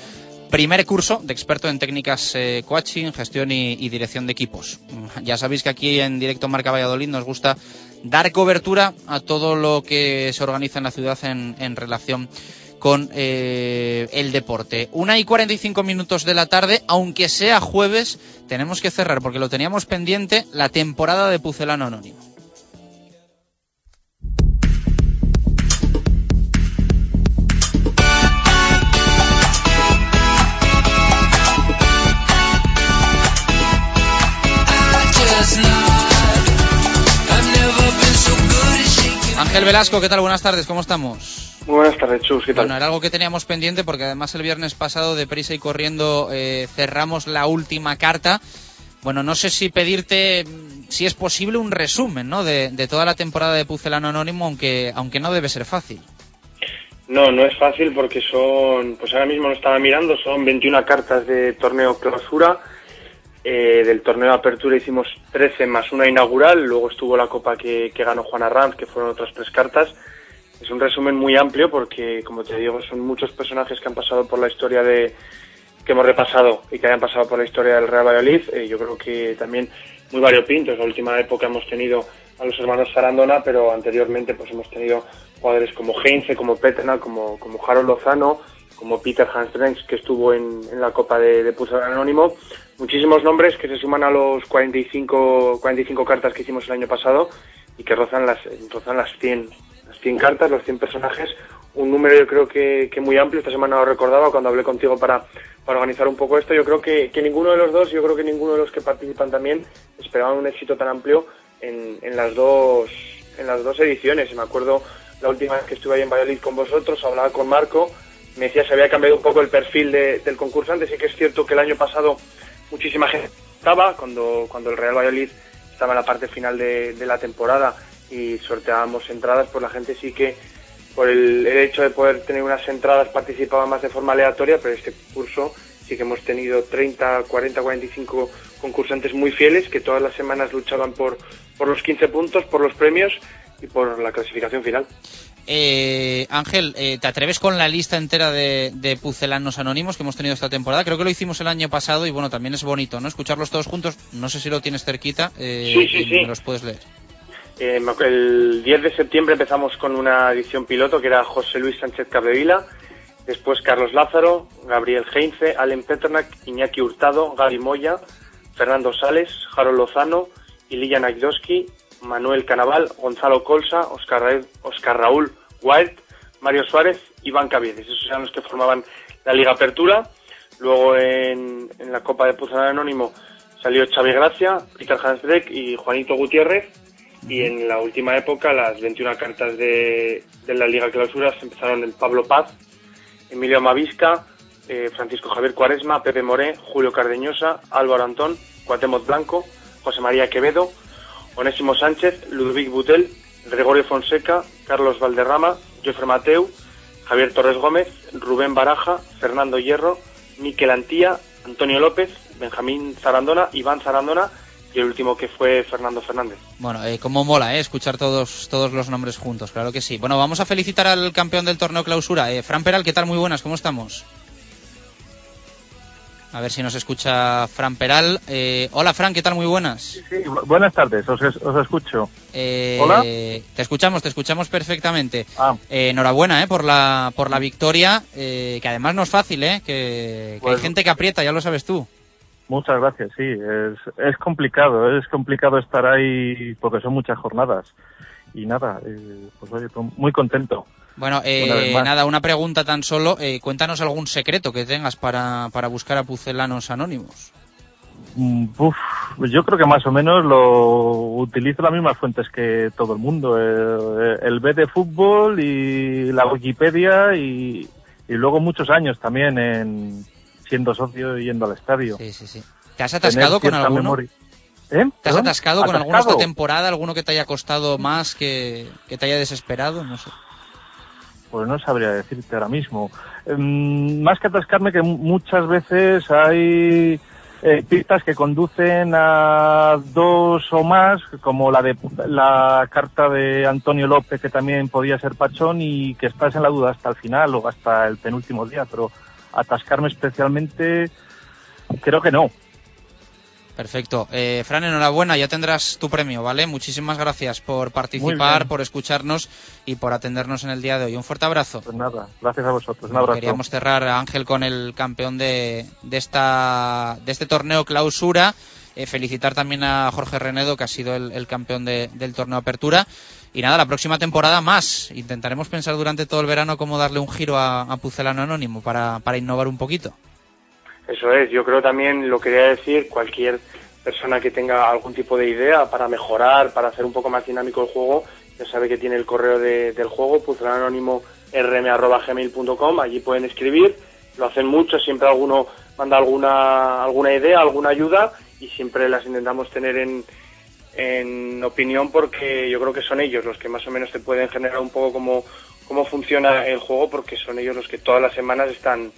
Primer curso de experto en técnicas eh, coaching, gestión y, dirección de equipos. Ya sabéis que aquí en Directo Marca Valladolid nos gusta dar cobertura a todo lo que se organiza en la ciudad en, en relación con eh, el deporte. Una y 45 minutos de la tarde, aunque sea jueves, tenemos que cerrar porque lo teníamos pendiente la temporada de Pucelano Anónimo. Ángel Velasco, ¿qué tal? Buenas tardes, ¿cómo estamos? Muy buenas tardes, Chus, ¿qué tal? Bueno, era algo que teníamos pendiente porque además el viernes pasado, deprisa y corriendo, eh, cerramos la última carta. Bueno, no sé si pedirte, mm, si es posible, un resumen ¿no? de, de toda la temporada de Pucelano Anónimo, aunque, aunque no debe ser fácil. No, no es fácil porque son, pues ahora mismo lo estaba mirando, son 21 cartas de torneo clausura. Eh, del torneo de apertura hicimos 13 más una inaugural, luego estuvo la copa que, ganó Juana Ranz, que fueron otras tres cartas. Es un resumen muy amplio porque, como te digo, son muchos personajes que han pasado por la historia de que hemos repasado y que hayan pasado por la historia del Real Valladolid. Eh, yo creo que también muy variopintos. La última época hemos tenido a los hermanos Sarandona, pero anteriormente pues hemos tenido jugadores como Heinze, como Peterna, como, como Harold Lozano, como Peter Hanstrens, que estuvo en, la Copa de, de Puzzle Anónimo. Muchísimos nombres que se suman a los 45, 45 cartas que hicimos el año pasado y que rozan las, rozan las 100, las 100 cartas, los 100 personajes. Un número yo creo que, que muy amplio. Esta semana lo recordaba cuando hablé contigo para, para organizar un poco esto. Yo creo que, que ninguno de los dos, yo creo que ninguno de los que participan también esperaban un éxito tan amplio en, en las dos en las dos ediciones. Me acuerdo la última vez que estuve ahí en Valladolid con vosotros, hablaba con Marco, me decía se había cambiado un poco el perfil de- del concursante. Sí que es cierto que el año pasado muchísima gente estaba cuando, cuando el Real Valladolid estaba en la parte final de, la temporada y sorteábamos entradas, pues la gente sí que por el, el hecho de poder tener unas entradas participaba más de forma aleatoria, pero este curso sí que hemos tenido 30, 40, 45 concursantes muy fieles que todas las semanas luchaban por, por los 15 puntos, por los premios y por la clasificación final. Eh, Ángel, eh, ¿te atreves con la lista entera de, de pucelanos anónimos que hemos tenido esta temporada? Creo que lo hicimos el año pasado y bueno, también es bonito, ¿no? Escucharlos todos juntos. No sé si lo tienes cerquita. eh, Sí, sí, sí. me los puedes leer. Eh, el 10 de septiembre empezamos con una edición piloto que era José Luis Sánchez Capdevila, después Carlos Lázaro, Gabriel Heinze, Allen Peternak, Iñaki Hurtado, Gaby Moya, Fernando Sales, Harold Lozano, Iliya Najdowski, Manuel Canaval, Gonzalo Colsa, Oscar, Ra- Oscar Raúl Wild, Mario Suárez, Iván Caviedes. Esos eran los que formaban la Liga Apertura. Luego en, la Copa de Puzan Anónimo salió Xavi Gracia, Peter Hansdreck y Juanito Gutiérrez. Y en la última época, las 21 cartas de, la Liga Clausura se empezaron en Pablo Paz, Emilio Mavisca, eh, Francisco Javier Cuaresma, Pepe Moré, Julio Cardeñosa, Álvaro Antón, Cuauhtémoc Blanco, José María Quevedo, Onésimo Sánchez, Ludovic Butel, Gregorio Fonseca, Carlos Valderrama, Jofre Mateu, Javier Torres Gómez, Rubén Baraja, Fernando Hierro, Miquel Antía, Antonio López, Benjamín Zarandona, Iván Zarandona y el último que fue Fernando Fernández. Bueno, eh, como mola, eh, escuchar todos, todos los nombres juntos, claro que sí. Bueno, vamos a felicitar al campeón del torneo clausura. Eh, Fran Peral, ¿qué tal? Muy buenas, ¿cómo estamos? A ver si nos escucha Fran Peral. Eh, hola, Fran, ¿qué tal? Muy buenas. Sí, buenas tardes, os, os escucho. Eh, Hola. Te escuchamos, te escuchamos perfectamente. Ah. Eh, enhorabuena eh, por, la, por la victoria, eh, que además no es fácil, eh, que, que hay Pues- gente que aprieta, ya lo sabes tú. Muchas gracias, sí, es, es complicado, es complicado estar ahí porque son muchas jornadas. Y nada, eh, pues oye, muy contento. Bueno, eh, Una nada, una pregunta tan solo. eh, cuéntanos algún secreto que tengas para, para buscar a pucelanos anónimos. Mm, uf, yo creo que más o menos lo utilizo las mismas fuentes que todo el mundo. eh, el B de fútbol y la Wikipedia y, y luego muchos años también en siendo socio y yendo al estadio. Sí, sí, sí. ¿Te has atascado con alguno? memoria. ¿Eh? ¿Te has atascado con alguno esta temporada? ¿Alguno que te haya costado más, que, que te haya desesperado? No sé. Pues no sabría decirte ahora mismo. Em, más que atascarme, que mu- muchas veces hay eh, pistas que conducen a dos o más, como la de la carta de Antonio López, que también podía ser Pachón, y que estás en la duda hasta el final o hasta el penúltimo día. Pero atascarme especialmente, creo que no. Perfecto. Eh, Fran, enhorabuena, ya tendrás tu premio, ¿vale? Muchísimas gracias por participar, por escucharnos y por atendernos en el día de hoy. Un fuerte abrazo. Pues nada, gracias a vosotros. Un abrazo. Queríamos cerrar, Ángel, con el campeón de, de, esta, de este torneo clausura. Eh, felicitar también a Jorge Renedo, que ha sido el, el campeón de- del torneo Apertura. Y nada, la próxima temporada más. Intentaremos pensar durante todo el verano cómo darle un giro a, a Pucelano Anónimo para, para innovar un poquito. Eso es, yo creo también, lo quería decir, cualquier persona que tenga algún tipo de idea para mejorar, para hacer un poco más dinámico el juego, ya sabe que tiene el correo de- del juego, puzelanónimo rm.gmail.com, allí pueden escribir, lo hacen mucho, siempre alguno manda alguna, alguna idea, alguna ayuda y siempre las intentamos tener en, en opinión porque yo creo que son ellos los que más o menos te pueden generar un poco cómo, cómo funciona el juego porque son ellos los que todas las semanas están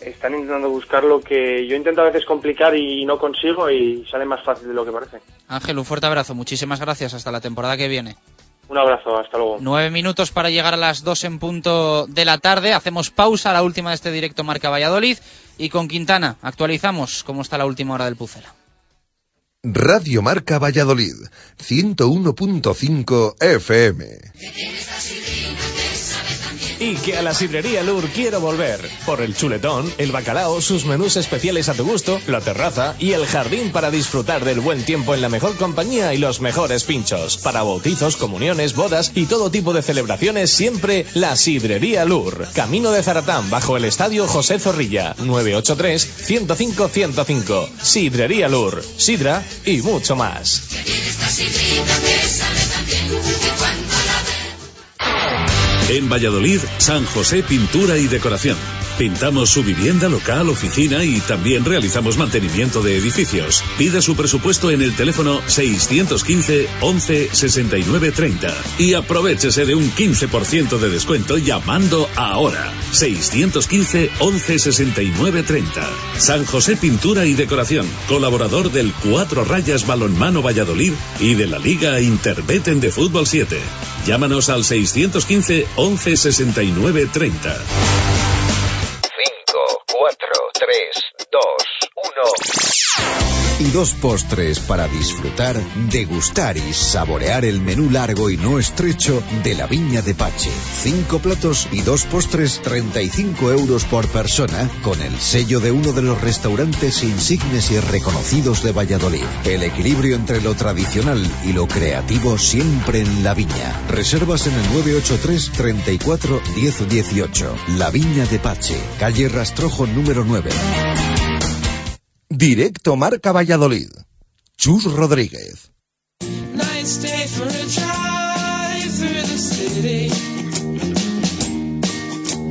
están intentando buscar lo que yo intento a veces complicar y no consigo y sale más fácil de lo que parece. Ángel, un fuerte abrazo. Muchísimas gracias. Hasta la temporada que viene. Un abrazo, hasta luego. Nueve minutos para llegar a las dos en punto de la tarde. Hacemos pausa, la última de este directo Marca Valladolid. Y con Quintana actualizamos cómo está la última hora del Pucela. Radio Marca Valladolid, 101.5 FM. Y que a la sidrería Lur quiero volver. Por el chuletón, el bacalao, sus menús especiales a tu gusto, la terraza y el jardín para disfrutar del buen tiempo en la mejor compañía y los mejores pinchos. Para bautizos, comuniones, bodas y todo tipo de celebraciones, siempre la sidrería Lur. Camino de Zaratán, bajo el estadio José Zorrilla. 983-105-105. Sidrería Lur. Sidra y mucho más. En Valladolid, San José Pintura y Decoración. Pintamos su vivienda, local, oficina y también realizamos mantenimiento de edificios. Pida su presupuesto en el teléfono 615 11 69 30 y aprovechese de un 15% de descuento llamando ahora. 615 11 69 30. San José Pintura y Decoración, colaborador del Cuatro Rayas Balonmano Valladolid y de la Liga Interbeten de Fútbol 7. Llámanos al 615 11 69 30. 4, 3, 2, 1. Y dos postres para disfrutar, degustar y saborear el menú largo y no estrecho de la Viña de Pache. Cinco platos y dos postres, 35 euros por persona, con el sello de uno de los restaurantes insignes y reconocidos de Valladolid. El equilibrio entre lo tradicional y lo creativo siempre en la Viña. Reservas en el 983 34 10 18. La Viña de Pache, calle Rastrojo número 9. Directo Marca Valladolid. Chus Rodríguez.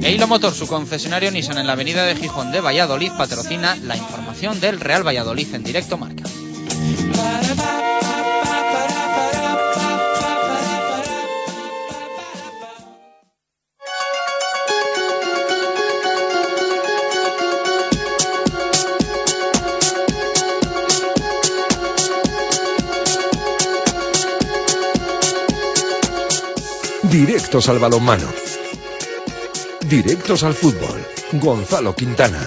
Eilo Motor, su concesionario Nissan en la avenida de Gijón de Valladolid, patrocina la información del Real Valladolid en directo marca. Directos al balonmano. Directos al fútbol. Gonzalo Quintana.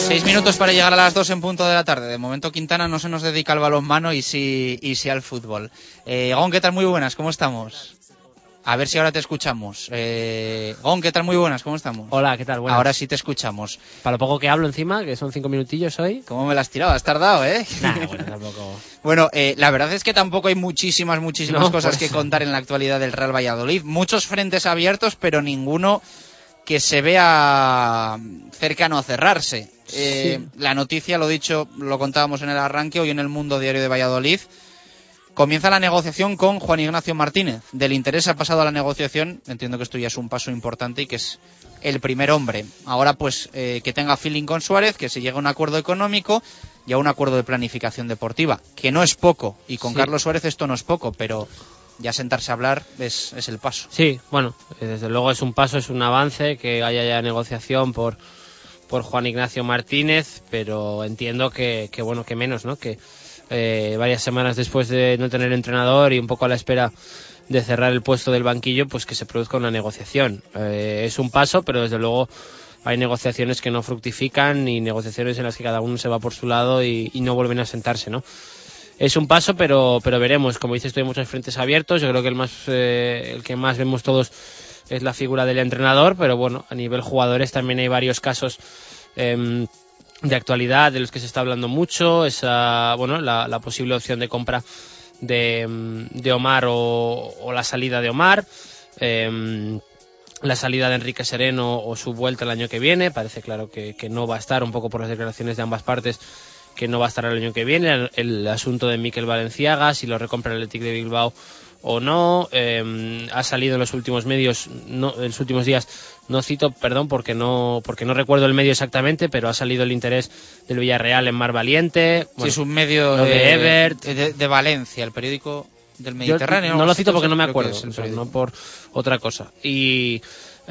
Seis minutos para llegar a las dos en punto de la tarde. De momento Quintana no se nos dedica al balonmano y sí, y sí al fútbol. Eh, Gon, ¿qué tal? Muy buenas, ¿cómo estamos? A ver si ahora te escuchamos. Eh, Gon, ¿qué tal? Muy buenas, ¿cómo estamos? Hola, ¿qué tal? Buenas. Ahora sí te escuchamos. Para lo poco que hablo encima, que son cinco minutillos hoy. ¿Cómo me las has tirado? Has tardado, ¿eh? Nah, bueno, tampoco. Bueno, eh, la verdad es que tampoco hay muchísimas, muchísimas No, cosas por que contar en la actualidad del Real Valladolid. Muchos frentes abiertos, pero ninguno que se vea cercano a cerrarse. Eh, La noticia, lo dicho, lo contábamos en el arranque, hoy en el Mundo Diario de Valladolid. Comienza la negociación con Juan Ignacio Martínez. Del interés ha pasado a la negociación. Entiendo que esto ya es un paso importante y que es el primer hombre. Ahora, pues, eh, que tenga feeling con Suárez, que se llegue a un acuerdo económico y a un acuerdo de planificación deportiva, que no es poco. Y con Sí. Carlos Suárez esto no es poco, pero ya sentarse a hablar es, es el paso. Sí, bueno, eh, desde luego es un paso, es un avance, que haya ya negociación por, por Juan Ignacio Martínez, pero entiendo que, que bueno, que menos, ¿no? Que eh, varias semanas después de no tener entrenador y un poco a la espera de cerrar el puesto del banquillo, pues que se produzca una negociación. Eh, es un paso, pero desde luego hay negociaciones que no fructifican y negociaciones en las que cada uno se va por su lado y, no vuelven a sentarse, ¿no? es un paso, pero, pero veremos. Como dices, hay muchos frentes abiertos. Yo creo que el, más, eh, el que más vemos todos es la figura del entrenador, pero bueno, a nivel jugadores también hay varios casos em, de actualidad de los que se está hablando mucho. Esa, bueno, la, posible opción de compra de, em, de Omar o, o la salida de Omar. em, la salida de Enrique Sereno o su vuelta el año que viene. Parece claro que, que no va a estar, un poco por las declaraciones de ambas partes, que no va a estar el año que viene. El, asunto de Miquel Valenciaga, si lo recompra el Athletic de Bilbao o no. Eh, ha salido en los últimos medios, no, en los últimos días, no cito, perdón, porque no, porque no recuerdo el medio exactamente, pero ha salido el interés del Villarreal en Mar Valiente. Sí, es un medio de, de, Ebert. de, de Valencia, el periódico del Yo Mediterráneo. no lo cito porque no me acuerdo, o sea, no por otra cosa. Y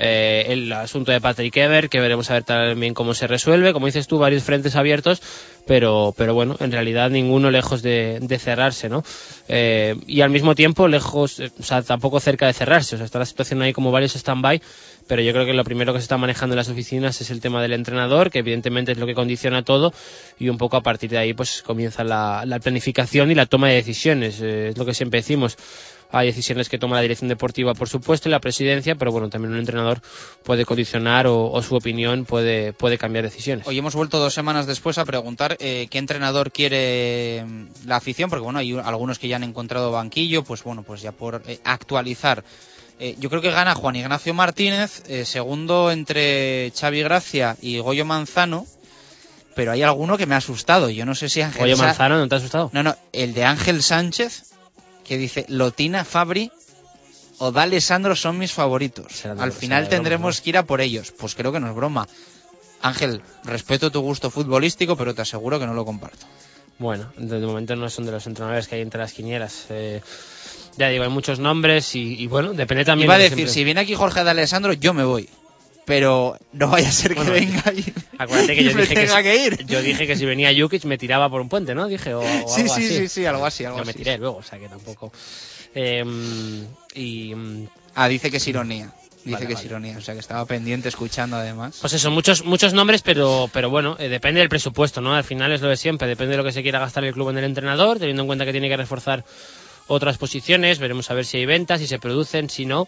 eh, el asunto de Patrick Ever, que veremos a ver también cómo se resuelve. Como dices tú, varios frentes abiertos, pero, pero bueno, en realidad ninguno lejos de, de cerrarse, ¿no? Eh, y al mismo tiempo lejos, eh, o sea, tampoco cerca de cerrarse. O sea, está la situación ahí como varios stand-by, pero yo creo que lo primero que se está manejando en las oficinas es el tema del entrenador, que evidentemente es lo que condiciona todo, y un poco a partir de ahí pues comienza la, la planificación y la toma de decisiones. Eh, es lo que siempre decimos. Hay decisiones que toma la dirección deportiva, por supuesto, y la presidencia, pero bueno, también un entrenador puede condicionar o, o su opinión puede, puede cambiar decisiones. Hoy hemos vuelto dos semanas después a preguntar eh, qué entrenador quiere mm, la afición, porque bueno, hay algunos que ya han encontrado banquillo, pues bueno, pues ya por eh, actualizar. Eh, yo creo que gana Juan Ignacio Martínez, eh, segundo entre Xavi Gracia y Goyo Manzano, pero hay alguno que me ha asustado. Yo no sé si Ángel Sa- Manzano, ¿no te ha asustado? No, no, el de Ángel Sánchez, que dice Lotina, Fabri o D'Alessandro son mis favoritos. Al final tendremos que ir a por ellos. Pues creo que no es broma. Ángel, respeto tu gusto futbolístico, pero te aseguro que no lo comparto. Bueno, de momento no son de los entrenadores que hay entre las quinielas. Eh, ya digo, hay muchos nombres y, y bueno, depende también. Iba a de decir, siempre- si viene aquí Jorge D'Alessandro, yo me voy. Pero no vaya a ser que Bueno, venga y, Acuérdate que y yo me dije que, tenga que ir. yo dije que si venía Jukic me tiraba por un puente, ¿no? Dije, o, o Sí, algo sí, así. sí, sí, algo así, algo Yo me tiré luego, o sea que tampoco. Eh, y. mm, Ah, dice que es ironía. Dice Vale, que es ironía. O sea que estaba pendiente escuchando además. Pues eso, muchos, muchos nombres, pero, pero bueno, eh, depende del presupuesto, ¿no? Al final es lo de siempre, depende de lo que se quiera gastar el club en el entrenador, teniendo en cuenta que tiene que reforzar otras posiciones, veremos a ver si hay ventas, si se producen, si no.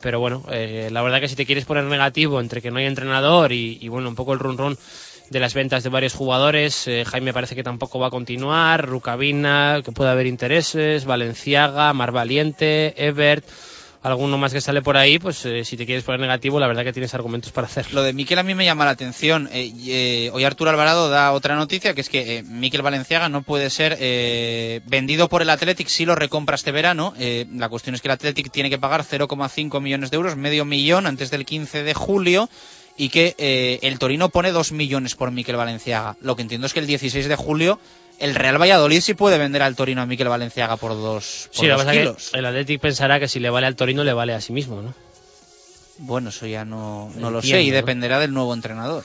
Pero bueno, eh, la verdad que si te quieres poner negativo entre que no hay entrenador y, bueno, un poco el run run de las ventas de varios jugadores, eh, Jaime parece que tampoco va a continuar, Rucabina, que puede haber intereses, Valenciaga, Mar Valiente, Ebert, alguno más que sale por ahí, pues eh, si te quieres poner negativo, la verdad que tienes argumentos para hacerlo. Lo de Miquel a mí me llama la atención. Eh, eh, hoy Arturo Alvarado da otra noticia, que es que Miquel Valenciaga no puede ser vendido por el Athletic si lo recompra este verano. La cuestión es que el Athletic tiene que pagar 0,5 millones de euros, medio millón antes del 15 de julio, y que el Torino pone 2 millones por Miquel Valenciaga. Lo que entiendo es que el 16 de julio el Real Valladolid sí puede vender al Torino a Miquel Valenciaga por dos, por Sí, lo dos es kilos. que el Athletic pensará que si le vale al Torino, le vale a sí mismo, ¿no? Bueno, eso ya no, no lo sé y ¿no? dependerá del nuevo entrenador.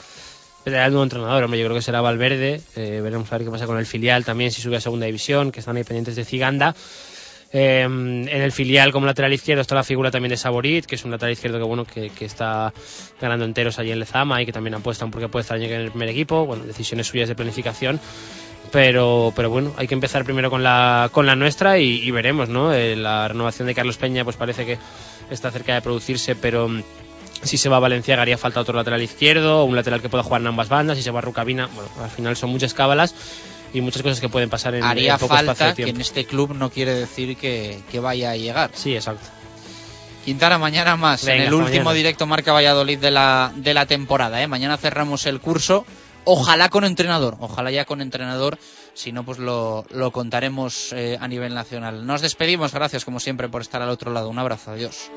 Será el nuevo entrenador, hombre, yo creo que será Valverde. eh, veremos a ver qué pasa con el filial también, si sube a segunda división, que están ahí pendientes de Ciganda. en el filial como lateral izquierdo está la figura también de Saborit, que es un lateral izquierdo que bueno que, que está ganando enteros allí en Lezama y que también apuestan porque puede estar en el primer equipo. Bueno, decisiones suyas de planificación pero pero bueno hay que empezar primero con la con la nuestra y, veremos no eh, la renovación de Carlos Peña pues parece que está cerca de producirse pero mm, si se va a Valencia haría falta otro lateral izquierdo un lateral que pueda jugar en ambas bandas si se va a Rucabina bueno al final son muchas cábalas y muchas cosas que pueden pasar en haría en poco falta que en este club no quiere decir que, que vaya a llegar sí exacto Quintana, mañana más, Venga, en el último mañana. directo Marca Valladolid de la, de la temporada. ¿eh? Mañana cerramos el curso, Ojalá con entrenador, ojalá ya con entrenador, si no, pues lo, lo contaremos eh, a nivel nacional. Nos despedimos, gracias como siempre por estar al otro lado. Un abrazo, adiós.